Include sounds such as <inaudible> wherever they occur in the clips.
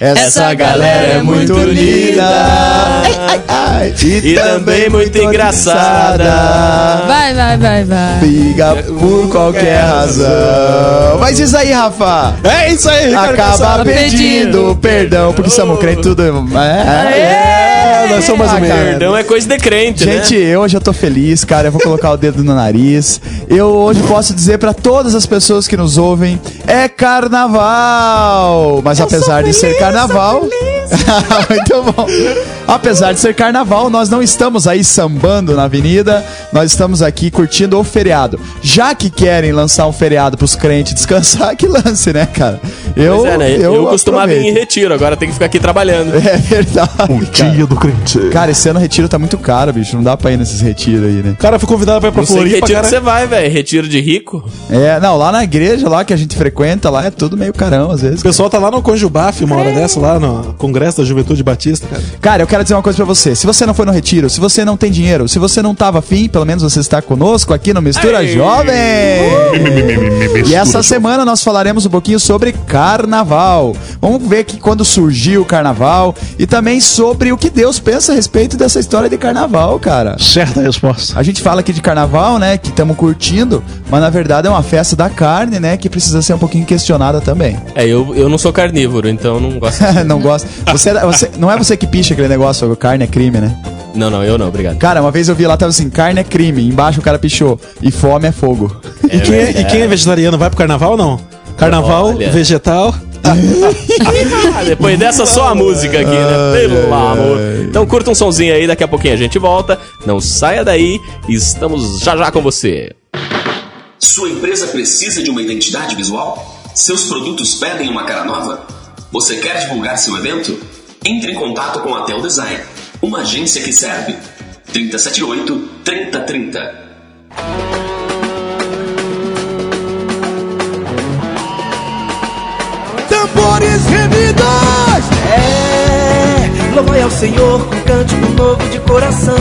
Essa galera é muito linda ai, ai, ai. E, e, também muito engraçada. Vai, vai, vai, vai. Briga por qualquer razão. Mas isso aí, Rafa. É isso aí, Acaba pedindo perdão, porque somos crentes tudo. É, é, nós somos mais ou menos. Perdão é coisa de crente, Gente, né? hoje eu tô feliz, cara. Eu vou colocar o dedo no nariz. Eu hoje posso dizer para todas as pessoas que nos ouvem: é carnaval. Mas eu apesar feliz, de ser carnaval. <laughs> Muito bom. Apesar de ser carnaval, nós não estamos aí sambando na avenida, nós estamos aqui curtindo o feriado. Já que querem lançar um feriado pros crentes descansar, <laughs> que lance, né, cara? Eu, é, né? eu, eu costumava vir em retiro, agora tem que ficar aqui trabalhando. É verdade. O dia do crente. Cara, esse ano o retiro tá muito caro, bicho. Não dá pra ir nesses retiros aí, né? Cara, fui convidado pra ir pra Floripa, retiro cara. que você vai, velho. Retiro de rico. É, não, lá na igreja, lá que a gente frequenta, lá é tudo meio carão, às vezes. O pessoal tá lá no Conjubaf uma hora dessa, lá no Congresso da Juventude Batista, cara. Cara, eu quero dizer uma coisa pra você. Se você não foi no retiro, se você não tem dinheiro, se você não tava afim, pelo menos você está conosco aqui no Mistura Ei. Jovem. Uh! E essa semana nós falaremos um pouquinho sobre carnaval. Vamos ver que quando surgiu o carnaval e também sobre o que Deus pensa a respeito dessa história de carnaval, cara. Certa resposta. A gente fala aqui de carnaval, né, que estamos curtindo, mas na verdade é uma festa da carne, né, que precisa ser um pouquinho questionada também. É, eu, eu não sou carnívoro, então não gosto. <laughs> não gosto. Você, você, não é você que picha aquele negócio, carne é crime, né? Não, não, eu não, obrigado. Cara, uma vez eu vi lá, tava assim, carne é crime, embaixo o cara pichou, e fome é fogo. É, e, quem é, é, e quem é vegetariano vai pro carnaval ou não? Carnaval, Olha. vegetal... <laughs> Depois dessa, só a música aqui, né? Pelo amor. Então curta um sonzinho aí, daqui a pouquinho a gente volta. Não saia daí, estamos já já com você. Sua empresa precisa de uma identidade visual? Seus produtos pedem uma cara nova? Você quer divulgar seu evento? Entre em contato com a Tel Design, uma agência que serve. 378 3030. Tambores reunidos! É, louvai ao Senhor com cântico novo de coração.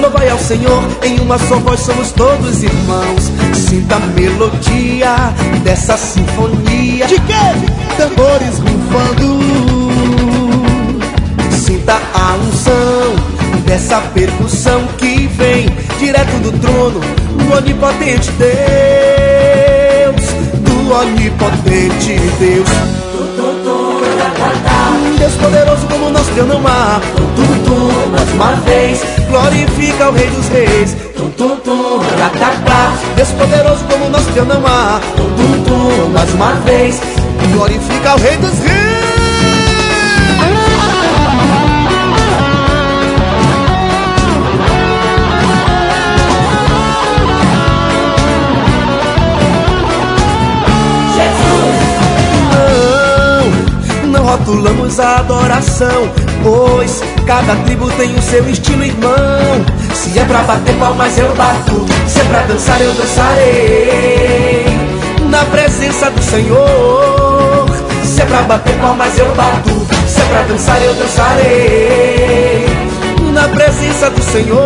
Louvai ao Senhor, em uma só voz somos todos irmãos. Sinta a melodia dessa sinfonia. De quê? Tambores rufando Sinta a unção dessa percussão que vem direto do trono do onipotente Deus, do onipotente Deus. Deus poderoso como nosso Deus não há. Mais uma vez, glorifica o Rei dos Reis. Deus poderoso como nosso Deus não há. Mais uma vez, glorifica o Rei dos Reis. Rotulamos a adoração, pois cada tribo tem o seu estilo, irmão. Se é pra bater palmas, eu bato, se é pra dançar, eu dançarei. Na presença do Senhor, se é pra bater palmas, eu bato, se é pra dançar, eu dançarei. Na presença do Senhor,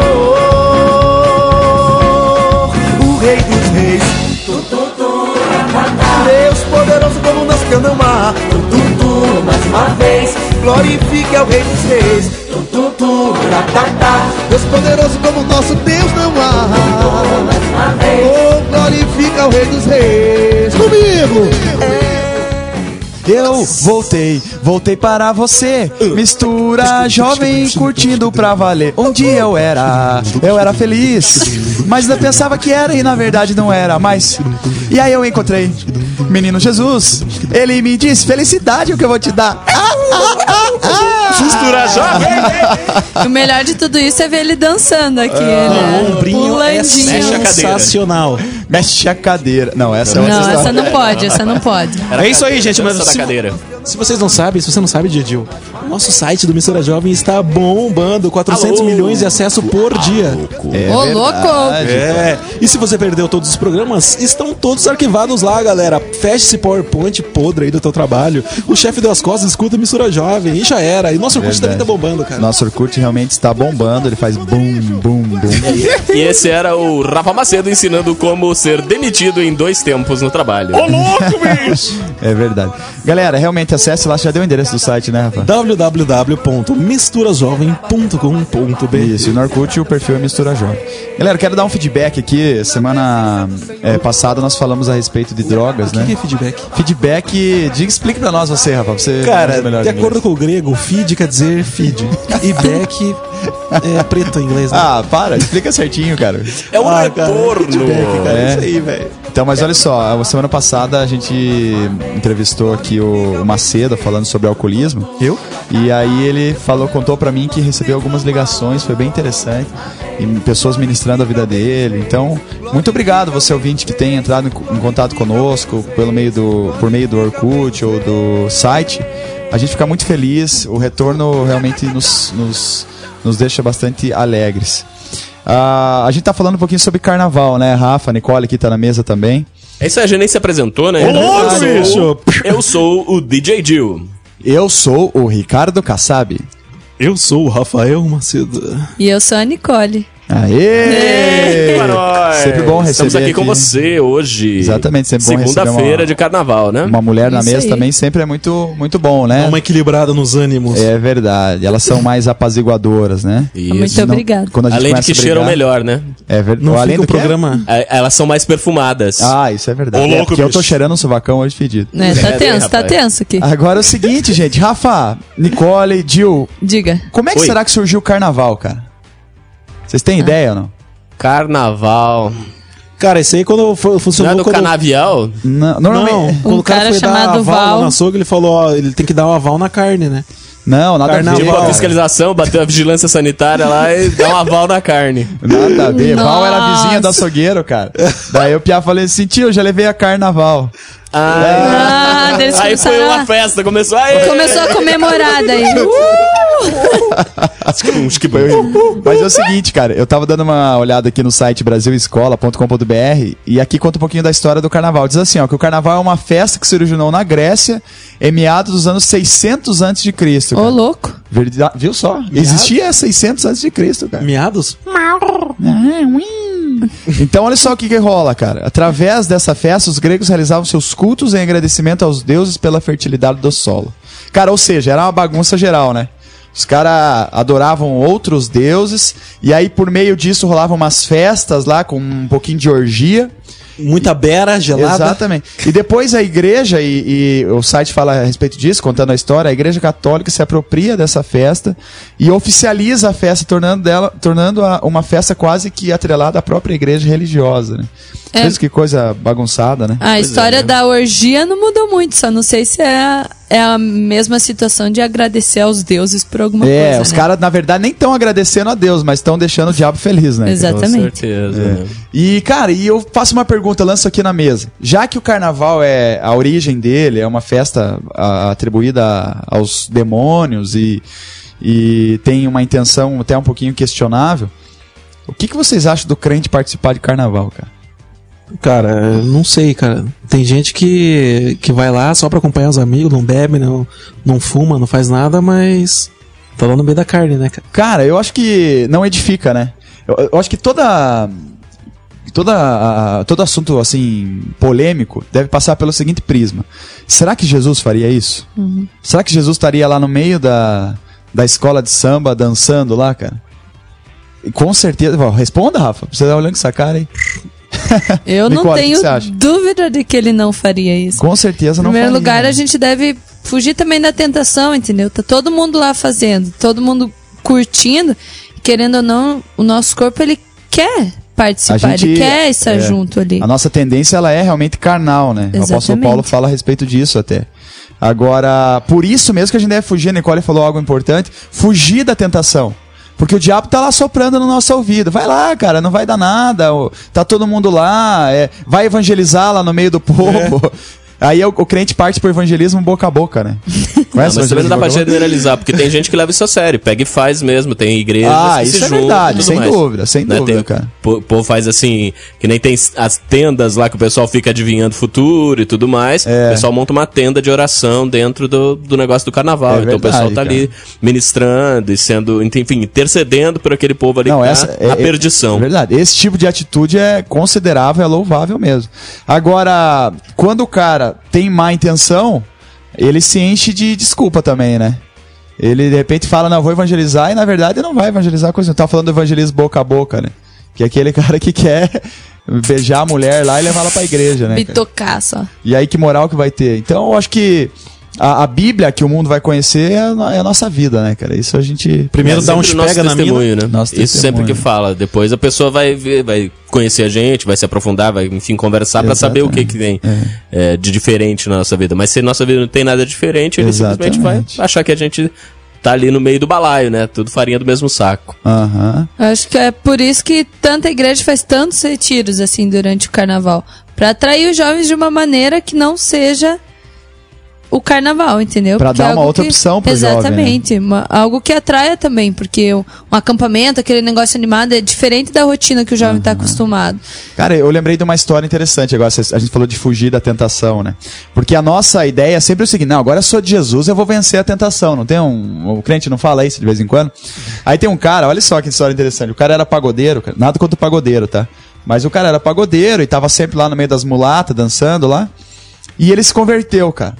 o Rei dos Reis. Deus poderoso como não há mais uma vez. Glorifique ao Rei dos Reis. Tum, tum, tum, ratatá. Deus poderoso como nosso Deus não há. mais uma vez. Oh, glorifica ao Rei dos Reis. Comigo! Eu voltei, voltei para você. Mistura jovem curtindo pra valer. Um dia eu era, eu era feliz. Mas eu pensava que era e na verdade não era. Mas. E aí eu encontrei menino Jesus. Ele me disse: Felicidade é o que eu vou te dar. Ah, ah, ah, ah. <laughs> O melhor de tudo isso é ver ele dançando aqui, ah, né? O ombrinho é sensacional. Mexe a cadeira. Não, essa é outra Não, essa não pode, essa não pode. Era é isso aí, gente. Mas se, cadeira. Se vocês não sabem, se você não sabe, Didil, o nosso site do Mistura Jovem está bombando. 400 Alô. milhões de acesso por dia. É Ô, louco! É. E se você perdeu todos os programas, estão todos arquivados lá, galera. Feche esse PowerPoint podre aí do teu trabalho. O chefe das costas escuta Mistura Jovem e já era. E nosso Orkut também tá bombando, cara. Nosso Orkut realmente está bombando. Ele faz bum, bum, bum. <laughs> e esse era o Rafa Macedo ensinando como ser demitido em dois tempos no trabalho. Ô, louco, bicho! <laughs> É verdade. Galera, realmente acesse lá, você já deu o endereço do site, né, Rafa? www.misturajovem.com.br Isso, e no Orkut o perfil é Mistura Jovem. Galera, quero dar um feedback aqui. Semana é, passada nós falamos a respeito de drogas, O que, né? que é feedback? Feedback, diga, explique pra nós você, Rafa. Você Cara, manja melhor de inglês. acordo com o grego, feed quer dizer feed. E back é preto em inglês, né? Ah, para, explica certinho, cara. É um Ah, cara, retorno. feedback, cara, É. isso aí, velho. Então, mas olha só, a semana passada a gente entrevistou aqui o, o Macedo falando sobre alcoolismo. Eu? E aí ele falou, contou pra mim que recebeu algumas ligações, foi bem interessante. E pessoas ministrando a vida dele. Então, muito obrigado você ouvinte que tem entrado em, em contato conosco pelo meio do, por meio do Orkut ou do site. A gente fica muito feliz. O retorno realmente nos, nos, nos deixa bastante alegres. Ah, a gente tá falando um pouquinho sobre carnaval, né? Rafa, Nicole aqui tá na mesa também. É isso aí, a gente nem se apresentou, né? Ô, louco, eu, sou, bicho! eu sou o DJ Jill. Eu sou o Ricardo Kassab. Eu sou o Rafael Macedo. E eu sou a Nicole. Aê! Nós. Sempre bom receber Estamos aqui, com você hoje. Exatamente, sempre bom receber Segunda-feira de carnaval, né? Uma mulher na Isso mesa aí. também sempre é muito, muito bom, né? Dá uma equilibrada nos ânimos. É verdade. Elas são mais apaziguadoras, né? Isso. Muito Não- obrigado. Quando a gente Além de que a cheiram brigar- melhor, né? É verdade. Não Além do é? programa... É, Elas são mais perfumadas. Ah, isso é verdade. Ô, é louco, porque eu tô bicho. cheirando um sovacão hoje fedido. Né, tá É, tenso, tá tenso aqui. Agora é o seguinte, gente. Rafa, Nicole, Jill, Diga. como é que Oi. será que surgiu o carnaval, cara? Vocês têm ideia ou não? Carnaval. Cara, isso aí quando foi, Não funcionou... é do quando... canavial? Não, Não, normalmente. quando Um o cara, cara foi dar chamado aval Val. no açougue, ele falou, ó, ele tem que dar um aval na carne, né? Não, nada Carnaval. a ver. Tipo, a fiscalização, bateu a vigilância sanitária lá e dá um aval na carne. Nada a ver. Val era a vizinha do açougueiro, cara. Daí o Pia falei assim, tio, eu já levei a carnaval. Ah, Ah, eles aí foi uma a- festa, começou aí. Começou a comemorar daí. <laughs> Mas é o seguinte, cara, eu tava dando uma olhada aqui no site brasilescola.com.br e aqui conta um pouquinho da história do carnaval. Diz assim, ó, que o carnaval é uma festa que se originou na Grécia em meados dos anos 600 a.C. Ô, cara. louco. Verdade, viu só? Existia 600 a.C., cara. Miados? Então, olha só o que, que rola, cara. Através dessa festa, os gregos realizavam seus cultos em agradecimento aos deuses pela fertilidade do solo. Cara, ou seja, era uma bagunça geral, né? Os caras adoravam outros deuses, e aí por meio disso rolavam umas festas lá com um pouquinho de orgia. Muita beira, gelada. Exatamente. E depois a igreja, e, e o site fala a respeito disso, contando a história, a igreja católica se apropria dessa festa e oficializa a festa, tornando, dela, tornando a, uma festa quase que atrelada à própria igreja religiosa, né? É. Veja que coisa bagunçada, né? A história da orgia não mudou muito, só não sei se é a, é a mesma situação de agradecer aos deuses por alguma É, coisa. os né? caras, na verdade, nem estão agradecendo a Deus, mas estão deixando o diabo feliz, né? Com Exatamente. certeza. né? E, cara, e eu faço uma pergunta, lanço aqui na mesa. Já que o carnaval é a origem dele, é uma festa a- atribuída aos demônios e, e tem uma intenção até um pouquinho questionável, o que, que vocês acham do crente participar de carnaval, cara? Cara, não sei, cara. Tem gente que, que vai lá só pra acompanhar os amigos, não bebe, não, não fuma, não faz nada, mas tá lá no meio da carne, né, cara? Cara, eu acho que não edifica, né? Eu, eu acho que toda. Toda, todo assunto assim polêmico deve passar pelo seguinte prisma: será que Jesus faria isso? Será que Jesus estaria lá no meio da, da escola de samba dançando lá, cara? E com certeza. Responda, Rafa. Você tá olhando com essa cara aí. <laughs> Eu não Nicole, o que tenho dúvida de que ele não faria isso. Com certeza Em não primeiro faria, lugar, né? a gente deve fugir também da tentação, entendeu? Tá todo mundo lá fazendo, todo mundo curtindo, querendo ou não, o nosso corpo ele quer participar, A gente- ele quer estar é, junto ali. A nossa tendência ela é realmente carnal, né? O apóstolo Exatamente. Paulo fala a respeito disso até. Agora, por isso mesmo que a gente deve fugir, a Nicole falou algo importante, fugir da tentação. Porque o diabo tá lá soprando no nosso ouvido. Vai lá, cara, não vai dar nada. Tá todo mundo lá. é, vai evangelizar lá no meio do povo. <laughs> Aí o, o crente parte pro evangelismo boca a boca, né? <laughs> Não, Conhece mas também não dá pra generalizar, porque tem gente que leva isso a sério, pega e faz mesmo, tem igrejas Ah, isso é juntam verdade, sem mais. dúvida, sem Né, dúvida, tem- cara. O povo faz assim, que nem tem as tendas lá que o pessoal fica adivinhando o futuro e tudo mais. É. O pessoal monta uma tenda de oração dentro do, do negócio do carnaval. É então o pessoal verdade, tá ali ministrando e sendo, enfim, intercedendo por aquele povo ali Não, que essa tá na é, perdição. É verdade. Esse tipo de atitude é considerável, é louvável mesmo. Agora, quando o cara cara tem má intenção, ele se enche de desculpa também, né? Ele de repente fala, não, vou evangelizar, e na verdade não vai evangelizar coisa. Não tá falando do evangelismo boca a boca, né? Que é aquele <laughs> cara que quer beijar a mulher lá e levar ela pra igreja, né? Me cara? tocar só. E aí que moral que vai ter? Então eu acho que a, a Bíblia que o mundo vai conhecer é a, é a nossa vida, né, cara? Isso a gente. Primeiro É dá uns nosso pega na mina. testemunho, né? Nosso Isso sempre que fala. Depois a pessoa vai ver, vai conhecer a gente, vai se aprofundar, vai, enfim, conversar pra saber o que, que tem é, de diferente na nossa vida. Mas se nossa vida não tem nada diferente, ele simplesmente vai Exatamente. achar que a gente tá ali no meio do balaio, né? Tudo farinha do mesmo saco. Aham. Eu Acho que é por isso que tanta igreja faz tantos retiros assim durante o carnaval. Pra atrair os jovens de uma maneira que não seja o carnaval, entendeu? Porque dar é uma outra que- opção pro jovem, né? Exatamente. uma- algo que atraia também, porque um, acampamento, aquele negócio animado, é diferente da rotina que o jovem tá acostumado. Cara, eu lembrei de uma história interessante agora. A gente falou de fugir da tentação, né? Porque a nossa ideia é sempre o seguinte: não, agora eu sou de Jesus, eu vou vencer a tentação. Não tem um. O crente não fala isso de vez em quando? Aí tem um cara, olha só que história interessante. O cara era pagodeiro, cara, nada contra o pagodeiro, tá? Mas o cara era pagodeiro e tava sempre lá no meio das mulatas, dançando lá. E ele se converteu, cara.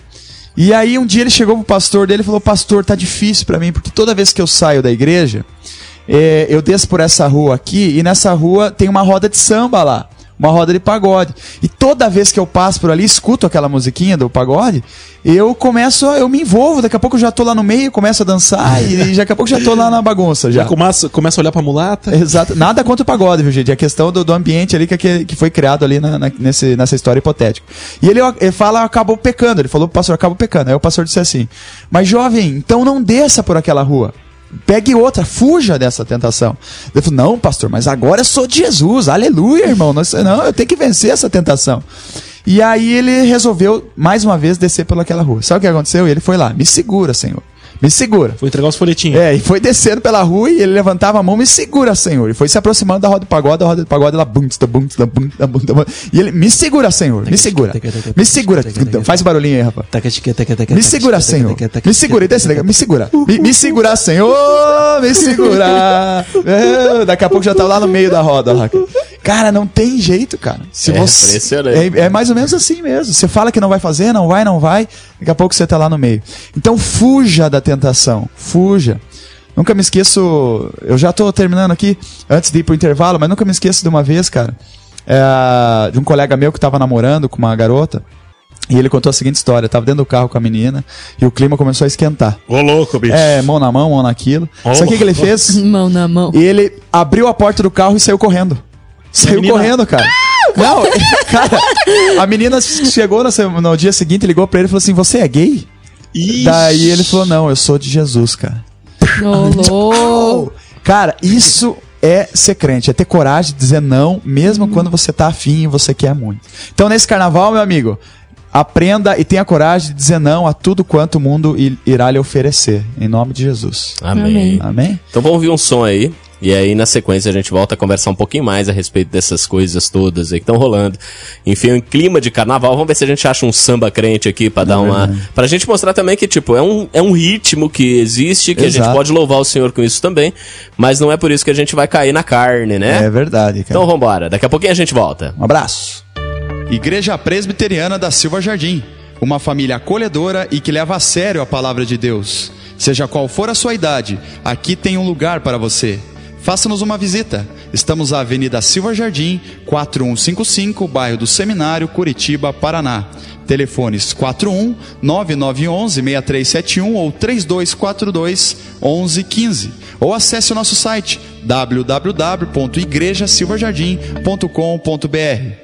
E aí um dia ele chegou pro pastor dele e falou: Pastor, tá difícil pra mim, porque toda vez que eu saio da igreja, é, eu desço por essa rua aqui e nessa rua tem uma roda de samba lá. Uma roda de pagode. E toda vez que eu passo por ali, escuto aquela musiquinha do pagode, eu começo, a- eu me envolvo, daqui a pouco eu já tô lá no meio, começo a dançar e daqui a pouco já tô lá na bagunça já. Já começa, começa a olhar pra mulata. Exato. Nada contra o pagode, viu, gente? É questão do, do ambiente ali que, que, que foi criado ali na, na- nesse, nessa história hipotética. E ele, ele fala, acabou pecando. Ele falou pro pastor, acabou pecando. Aí o pastor disse assim: Mas jovem, então não desça por aquela rua. Pegue outra, fuja dessa tentação. Ele falou: Não, pastor, mas agora eu sou de Jesus. Aleluia, irmão. Não, eu tenho que vencer essa tentação. E aí ele resolveu, mais uma vez, descer pelaquela rua. Sabe o que aconteceu? Ele foi lá: Me segura, Senhor. Me segura. Vou entregar os folhetinhos. É, e foi descendo pela rua e ele levantava a mão, me segura, Senhor. E foi se aproximando da roda do pagode, a roda do pagode, ela bum, tsta, bum, tsta, bum, tsta, bum. E ele, me segura, Senhor, me segura. Me segura. Faz barulhinho aí, rapaz. Me segura, Senhor. Me segura, e desce. Me segura. Me, segura, Senhor. Me segura. É, daqui a pouco já tá lá no meio da roda. Lá. Cara, não tem jeito, cara. Se É você, impressionante. é, é mais ou menos assim mesmo. Você fala que não vai fazer, não vai, não vai. Daqui a pouco você tá lá no meio. Então fuja da tentação. Fuja. Nunca me esqueço. Eu já tô terminando aqui antes de ir pro intervalo, mas nunca me esqueço de uma vez, cara. é, de um colega meu que tava namorando com uma garota. E ele contou a seguinte história: tava dentro do carro com a menina e o clima começou a esquentar. Ô, louco, bicho. É, mão na mão, mão naquilo. Oh. Sabe o que, que ele fez? <laughs> Mão na mão. Ele abriu a porta do carro e saiu correndo. Saiu menina- correndo, cara. Não, <laughs> cara, a menina chegou no, no dia seguinte, ligou pra ele e falou assim: Você é gay? Ixi. Daí ele falou: Não, eu sou de Jesus, cara. <laughs> Louco. Cara, isso é ser crente, é ter coragem de dizer não, mesmo quando você tá afim e você quer muito. Então, nesse carnaval, meu amigo, aprenda e tenha coragem de dizer não a tudo quanto o mundo irá lhe oferecer. Em nome de Jesus. Amém. Amém. Amém? Então vamos ouvir um som aí. E aí, na sequência, a gente volta a conversar um pouquinho mais a respeito dessas coisas todas aí que estão rolando. Enfim, em clima de carnaval, vamos ver se a gente acha um samba crente aqui pra dar uma. Pra gente mostrar também que, tipo, é um, é um ritmo que existe, que a Exato. gente pode louvar o Senhor com isso também, mas não é por isso que a gente vai cair na carne, né? É verdade, cara. Então vambora, daqui a pouquinho a gente volta. Um abraço. Igreja Presbiteriana da Silva Jardim. Uma família acolhedora e que leva a sério a palavra de Deus. Seja qual for a sua idade, aqui tem um lugar para você. Faça-nos uma visita. Estamos na Avenida Silva Jardim, 4155, bairro do Seminário, Curitiba, Paraná. Telefones 41 9911 6371 ou 3242 1115. Ou acesse o nosso site www.igrejasilvajardim.com.br.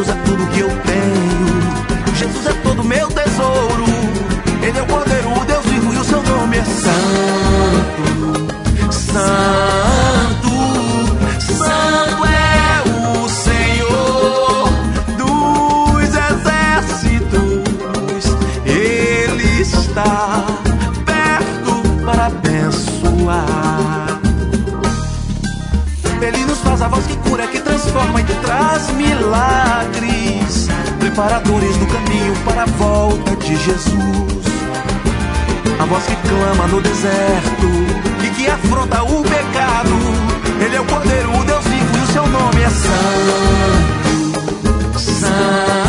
É tudo que eu tenho. Preparadores do caminho para a volta de Jesus. A voz que clama no deserto e que afronta o pecado. Ele é o Cordeiro, o Deus vivo e o seu nome é Santo. Santo,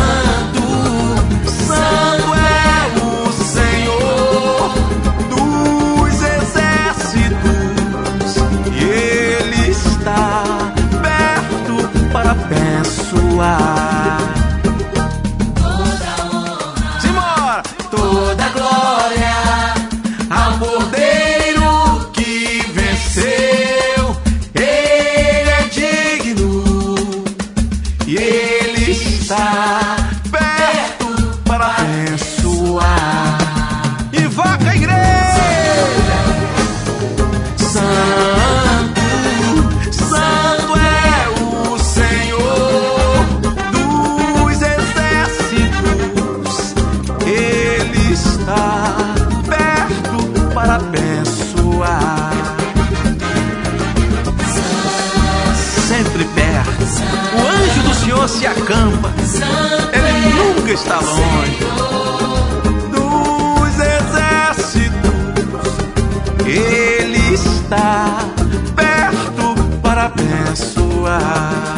Está perto para abençoar.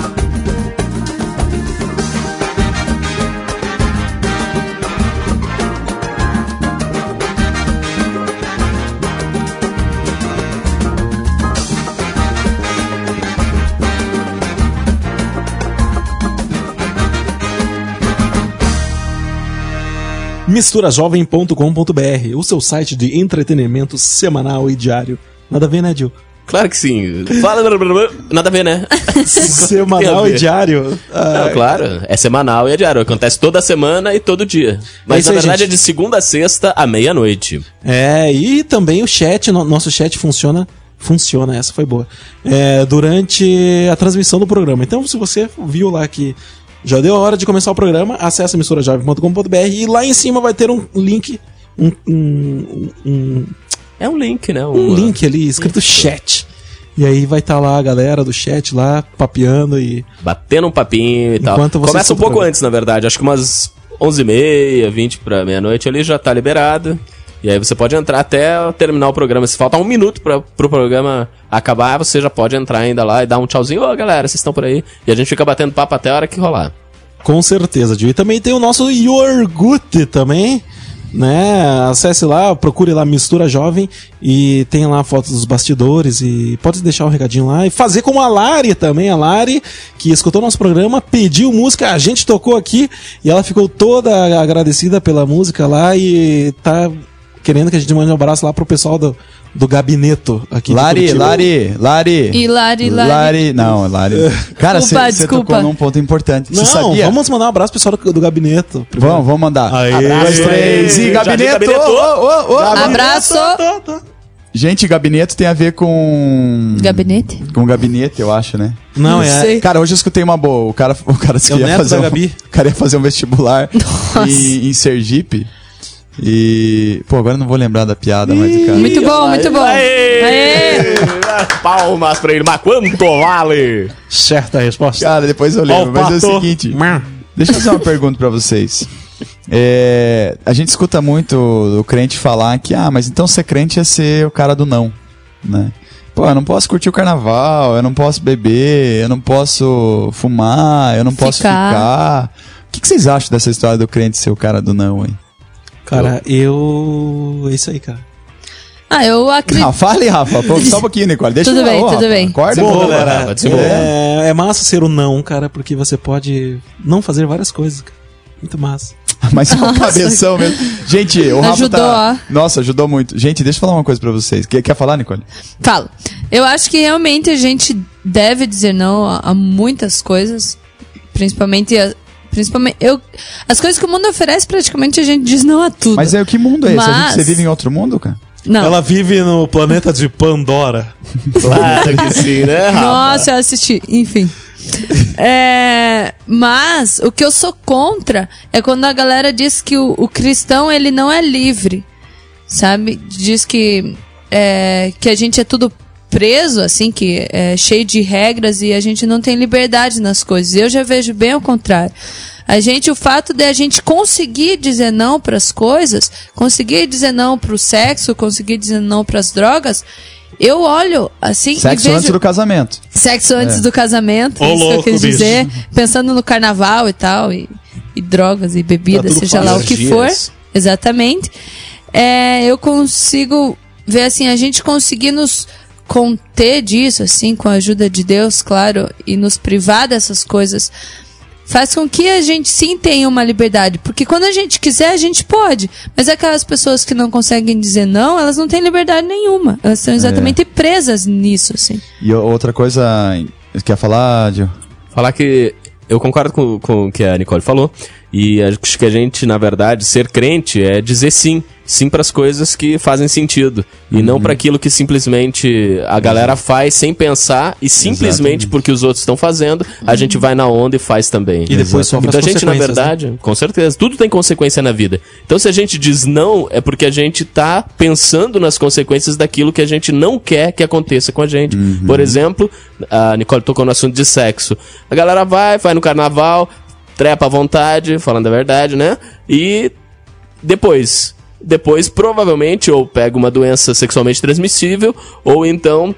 misturajovem.com.br, o seu site de entretenimento semanal e diário. Nada a ver, né, Gil? Claro que sim. Fala, blá, blá, blá. nada a ver, né? <laughs> Semanal a e ver. diário. Ah, Não, claro, é semanal e é diário. Acontece toda semana e todo dia. Mas isso na verdade é de segunda a sexta à meia-noite. É, e também o chat, no- nosso chat funciona. Funciona, essa foi boa. É, durante a transmissão do programa. Então, se você viu lá que já deu a hora de começar o programa, acesse misturajovem.com.br e lá em cima vai ter um link. Um, um, um, É um link, né? um link ali escrito chat. E aí vai estar lá a galera do chat lá papeando e. Batendo um papinho e tal. Enquanto você Começa um pouco programa. antes, na verdade. Acho que umas 11h30, 20 pra meia-noite ali já tá liberado. E aí você pode entrar até terminar o programa. Se faltar um minuto pra, pro programa acabar, você já pode entrar ainda lá e dar um tchauzinho. Ô, galera, vocês estão por aí? E a gente fica batendo papo até a hora que rolar. Com certeza, Gil. E também tem o nosso Yorgut também. Né? Acesse lá, procure lá Mistura Jovem e tem lá fotos dos bastidores e pode deixar um recadinho lá e fazer como a Lari também, a Lari que escutou nosso programa, pediu música, a gente tocou aqui e ela ficou toda agradecida pela música lá e tá querendo que a gente mande um abraço lá pro pessoal do, do gabineto aqui Lari. Lari, Lari. E Lari, Lari. Não, <laughs> Lari. Cara, você desculpa. tocou num ponto importante. Você Não, sabia? vamos mandar um abraço pro pessoal do, do gabineto. primeiro. Vamos, vamos mandar. Aê. Dois, três e gabinete. gabineto. Ô, ô, ô. Abraço. Gente, gabinete tem a ver com. Gabinete? Com gabinete, eu acho, né? Não, Não é. sei. Cara, hoje eu escutei uma boa. O cara, o cara disse É que ia fazer um, <laughs> o cara ia fazer um vestibular em, em Sergipe. E. Pô, agora eu não vou lembrar da piada, mas o cara. Muito bom, muito bom. Aê! Aê! Palmas pra ele. Mas quanto vale? Certa a resposta. Cara, depois eu lembro. Mas é o seguinte. Deixa eu fazer uma pergunta pra vocês. É, a gente escuta muito o crente falar que, ah, mas então ser crente é ser o cara do não, né? Pô, eu não posso curtir o carnaval, eu não posso beber, eu não posso fumar, eu não posso Ficar. ficar. O que, que vocês acham dessa história do crente ser o cara do não, hein? Cara, eu. É isso aí, cara. Ah, eu acredito. Ah, fale, Rafa. Pô, só um pouquinho, Nicole. Deixa <laughs> Tudo eu bem, ô, tudo Rafa, bem. Acorda, Boa, galera. É, é massa ser o não, cara, porque você pode não fazer várias coisas. cara. Muito massa. <laughs> Mas é um cabeção mesmo. Gente, o Rafa Ajudou, tá... ó. Nossa, ajudou muito. Gente, deixa eu falar uma coisa pra vocês. Quer, quer falar, Nicole? Falo. Eu acho que realmente a gente deve dizer não a, a muitas coisas. Principalmente. a- principalmente eu, as coisas que o mundo oferece, praticamente a gente diz não a tudo. Mas é, que mundo é esse? A gente, Mas- você vive em outro mundo, cara? Não. Ela vive no planeta de Pandora. <laughs> Claro que sim, né, Rafa? Nossa, eu assisti. Enfim. É, mas o que eu sou contra é quando a galera diz que o, o cristão ele não é livre, sabe? Diz que é, que a gente é tudo preso, assim, que é cheio de regras e a gente não tem liberdade nas coisas. Eu já vejo bem ao contrário. A gente, o fato de a gente conseguir dizer não para as coisas, conseguir dizer não para o sexo, conseguir dizer não para as drogas, eu olho assim Sexo e vejo antes do casamento. Sexo antes É. do casamento, Ô, isso que louco, eu quis bicho. dizer. Pensando no carnaval e tal, e, e drogas e bebida, Tá seja lá o que for. Exatamente. É, eu consigo ver assim, a gente conseguir nos conter disso, assim, com a ajuda de Deus, claro, e nos privar dessas coisas. Faz com que a gente sim tenha uma liberdade. Porque quando a gente quiser, a gente pode. Mas aquelas pessoas que não conseguem dizer não, elas não têm liberdade nenhuma. Elas estão exatamente presas nisso, assim. E outra coisa. Quer falar, Gil? Falar que eu concordo com, com o que a Nicole falou. E acho que a gente, na verdade, ser crente é dizer sim. Sim para as coisas que fazem sentido. E não para aquilo que simplesmente a galera faz sem pensar. E simplesmente porque os outros estão fazendo, a gente vai na onda e faz também. E depois sofre Então a gente, na né? verdade, com certeza, tudo tem consequência na vida. Então se a gente diz não, é porque a gente tá pensando nas consequências daquilo que a gente não quer que aconteça com a gente. Por exemplo, a Nicole tocou no assunto de sexo. A galera vai, vai no carnaval, trepa à vontade, falando a verdade, né? E depois, depois provavelmente ou pega uma doença sexualmente transmissível ou então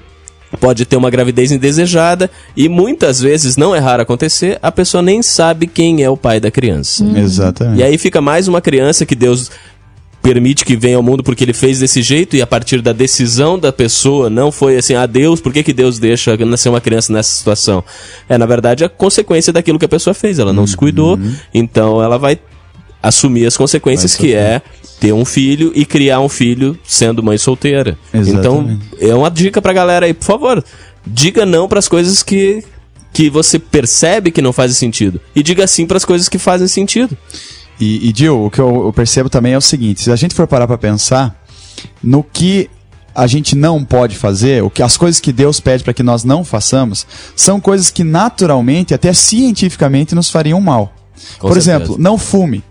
pode ter uma gravidez indesejada e muitas vezes, não é raro acontecer, a pessoa nem sabe quem é o pai da criança. Exatamente. E aí fica mais uma criança que Deus permite que venha ao mundo porque ele fez desse jeito e a partir da decisão da pessoa não foi assim, ah, Deus, por que, que Deus deixa nascer uma criança nessa situação? É, na verdade, a consequência daquilo que a pessoa fez. Ela não se cuidou, então ela vai assumir as consequências que é ter um filho e criar um filho sendo mãe solteira. Então, Exatamente. é uma dica pra galera aí, por favor, diga não pras coisas que que você percebe que não fazem sentido e diga sim pras coisas que fazem sentido. E, e Gil, o que eu, eu percebo também é o seguinte: se a gente for parar pra pensar no que a gente não pode fazer, o que as coisas que Deus pede para que nós não façamos, são coisas que naturalmente, até cientificamente, nos fariam mal. Com Por certeza. exemplo, não fume.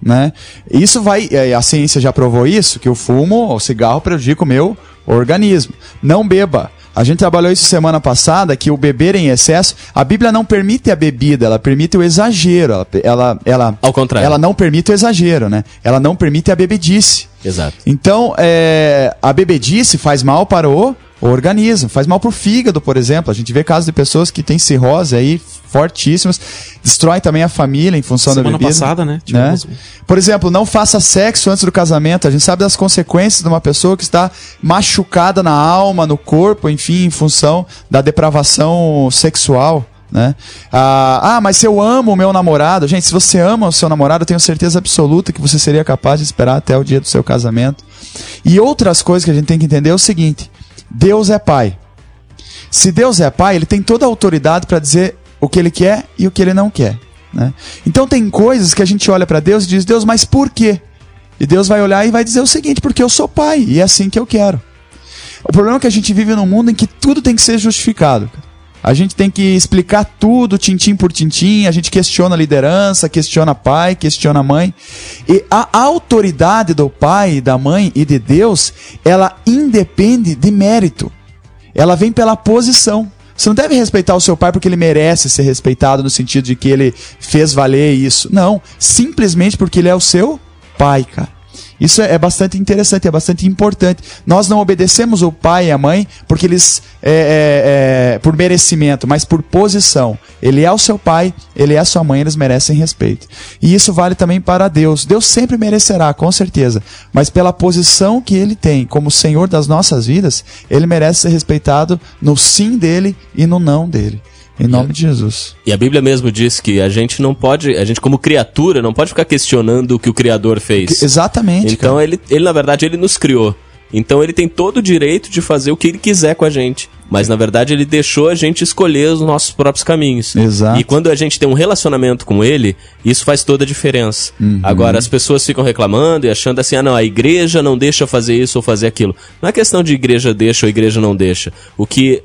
Né? Isso vai. é, A ciência já provou isso, que o fumo, o cigarro prejudica o meu organismo. Não beba. A gente trabalhou isso semana passada, que o beber em excesso, a Bíblia não permite a bebida, ela permite o exagero. Ela, ela, ela, Ao contrário. ela não permite o exagero, né? Ela não permite a bebedice. Exato. Então, é, a bebedice faz mal para o, o organismo, faz mal para o fígado, por exemplo. A gente vê casos de pessoas que têm cirrose aí fortíssimas, destrói também a família em função da Semana bebida. passada, né? né? Por exemplo, não faça sexo antes do casamento. A gente sabe das consequências de uma pessoa que está machucada na alma, no corpo, enfim, em função da depravação sexual. Né? Ah, ah, mas se eu amo o meu namorado, gente, se você ama o seu namorado, eu tenho certeza absoluta que você seria capaz de esperar até o dia do seu casamento. E outras coisas que a gente tem que entender é o seguinte: Deus é pai. Se Deus é pai, ele tem toda a autoridade para dizer o que ele quer e o que ele não quer. Né? Então tem coisas que a gente olha para Deus e diz: Deus, mas por quê? E Deus vai olhar e vai dizer o seguinte: porque eu sou pai e é assim que eu quero. O problema é que a gente vive num mundo em que tudo tem que ser justificado. A gente tem que explicar tudo, tintim por tintim. A gente questiona a liderança, questiona pai, questiona mãe. E a autoridade do pai, da mãe e de Deus, ela independe de mérito. Ela vem pela posição. Você não deve respeitar o seu pai porque ele merece ser respeitado no sentido de que ele fez valer isso. Não, simplesmente porque ele é o seu pai, cara. Isso é é bastante interessante, é bastante importante. Nós não obedecemos o pai e a mãe porque eles é, é, é, por merecimento, mas por posição. Ele é o seu pai, ele é a sua mãe, eles merecem respeito. E isso vale também para Deus. Deus sempre merecerá, com certeza. Mas pela posição que ele tem como Senhor das nossas vidas, ele merece ser respeitado no sim dele e no não dele. Em nome de Jesus. E a Bíblia mesmo diz que a gente não pode, a gente como criatura, não pode ficar questionando o que o Criador fez. Exatamente. Então ele, ele, na verdade, ele nos criou. Então ele tem todo o direito de fazer o que ele quiser com a gente. Mas na verdade ele deixou a gente escolher os nossos próprios caminhos. Exato. E quando a gente tem um relacionamento com ele, isso faz toda a diferença. Uhum. Agora as pessoas ficam reclamando e achando assim: ah, não, a igreja não deixa fazer isso ou fazer aquilo. Não é questão de igreja deixa ou igreja não deixa. O que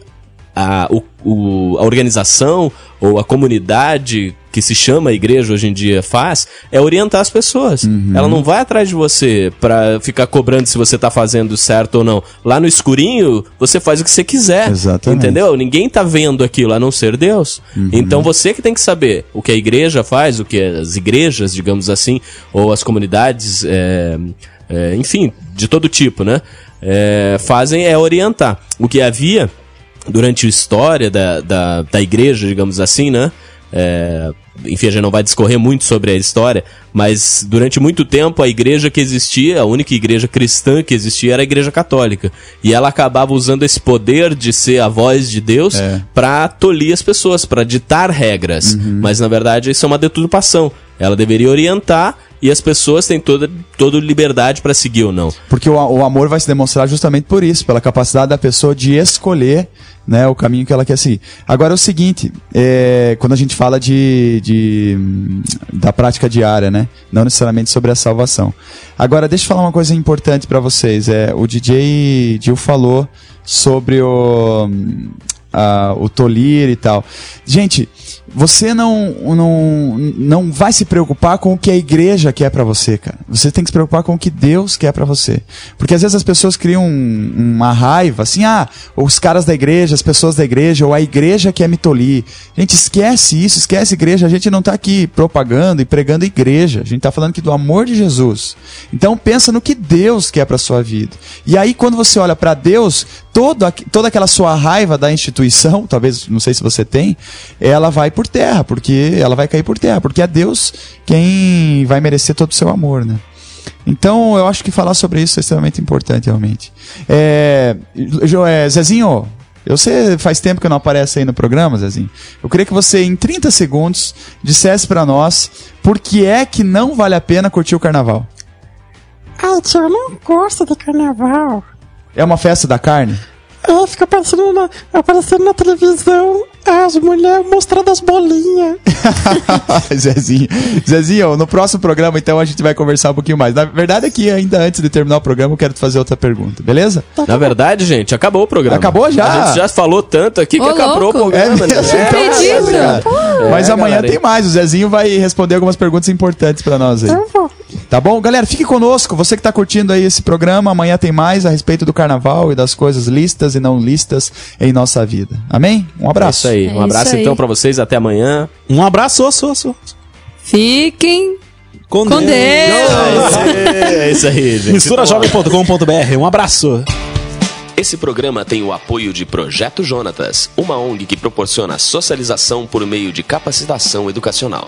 a, o, o, a organização ou a comunidade que se chama igreja hoje em dia faz é orientar as pessoas. Uhum. Ela não vai atrás de você pra ficar cobrando se você tá fazendo certo ou não. Lá no escurinho, você faz o que você quiser. Exatamente. Entendeu? Ninguém tá vendo aquilo a não ser Deus. Então você que tem que saber o que a igreja faz, o que as igrejas, digamos assim, ou as comunidades, é, é, enfim, de todo tipo, né? É, fazem é orientar. O que havia durante a história da, da, da igreja, digamos assim, né? É, enfim, a gente não vai discorrer muito sobre a história, mas durante muito tempo a igreja que existia, a única igreja cristã que existia era a igreja católica. E ela acabava usando esse poder de ser a voz de Deus É. para tolir as pessoas, para ditar regras. Mas na verdade isso é uma deturpação. Ela deveria orientar e as pessoas têm toda, toda liberdade para seguir ou não. Porque o, o amor vai se demonstrar justamente por isso, pela capacidade da pessoa de escolher né, o caminho que ela quer seguir. Agora é o seguinte, é, quando a gente fala de, de, da prática diária, né, não necessariamente sobre a salvação. Agora deixa eu falar uma coisa importante para vocês. É, o DJ Gil falou sobre o, a- o tolir e tal. Gente, você não, não, não vai se preocupar com o que a igreja quer pra você, cara. Você tem que se preocupar com o que Deus quer pra você. Porque às vezes as pessoas criam um- uma raiva, assim, ah, os caras da igreja, as pessoas da igreja, ou a igreja quer me tolir. Gente, esquece isso, esquece igreja. A gente não tá aqui propagando e pregando igreja. A gente tá falando aqui do amor de Jesus. Então pensa no que Deus quer pra sua vida. E aí quando você olha pra Deus, todo, toda aquela sua raiva da instituição, talvez, não sei se você tem, ela vai por terra, porque ela vai cair por terra, porque é Deus quem vai merecer todo o seu amor, né? Então, eu acho que falar sobre isso é extremamente importante, realmente. É, é, Zezinho, sei faz tempo que não aparece aí no programa, Zezinho. Eu queria que você, em 30 segundos, dissesse pra nós por que é que não vale a pena curtir o carnaval. Ai, tio, eu não gosto de carnaval. É uma festa da carne? É, fica aparecendo na, aparecendo na televisão as mulheres mostrando as bolinhas. <laughs> Zezinho. Zezinho, no próximo programa, então, a gente vai conversar um pouquinho mais. Na verdade é que ainda antes de terminar o programa, eu quero te fazer outra pergunta, beleza? Na verdade, gente, acabou o programa. Acabou já? A gente já falou tanto aqui que Ô, acabou louco. o programa. É mesmo? né? Então, acredito. beleza, cara. Mas É, amanhã galera. tem mais. O Zezinho vai responder algumas perguntas importantes pra nós aí. Eu vou. Tá bom? Galera, fique conosco. Você que tá curtindo aí esse programa, amanhã tem mais a respeito do carnaval e das coisas listas e não listas em nossa vida. Amém? Um É abraço. isso aí. É Um abraço isso aí. então pra vocês. Até amanhã. Um abraço, osso, osso. Fiquem Com, com Deus. É isso aí, gente. Misturajovem.com.br. Um abraço. Esse programa tem o apoio de Projeto Jonatas, uma ONG que proporciona socialização por meio de capacitação educacional.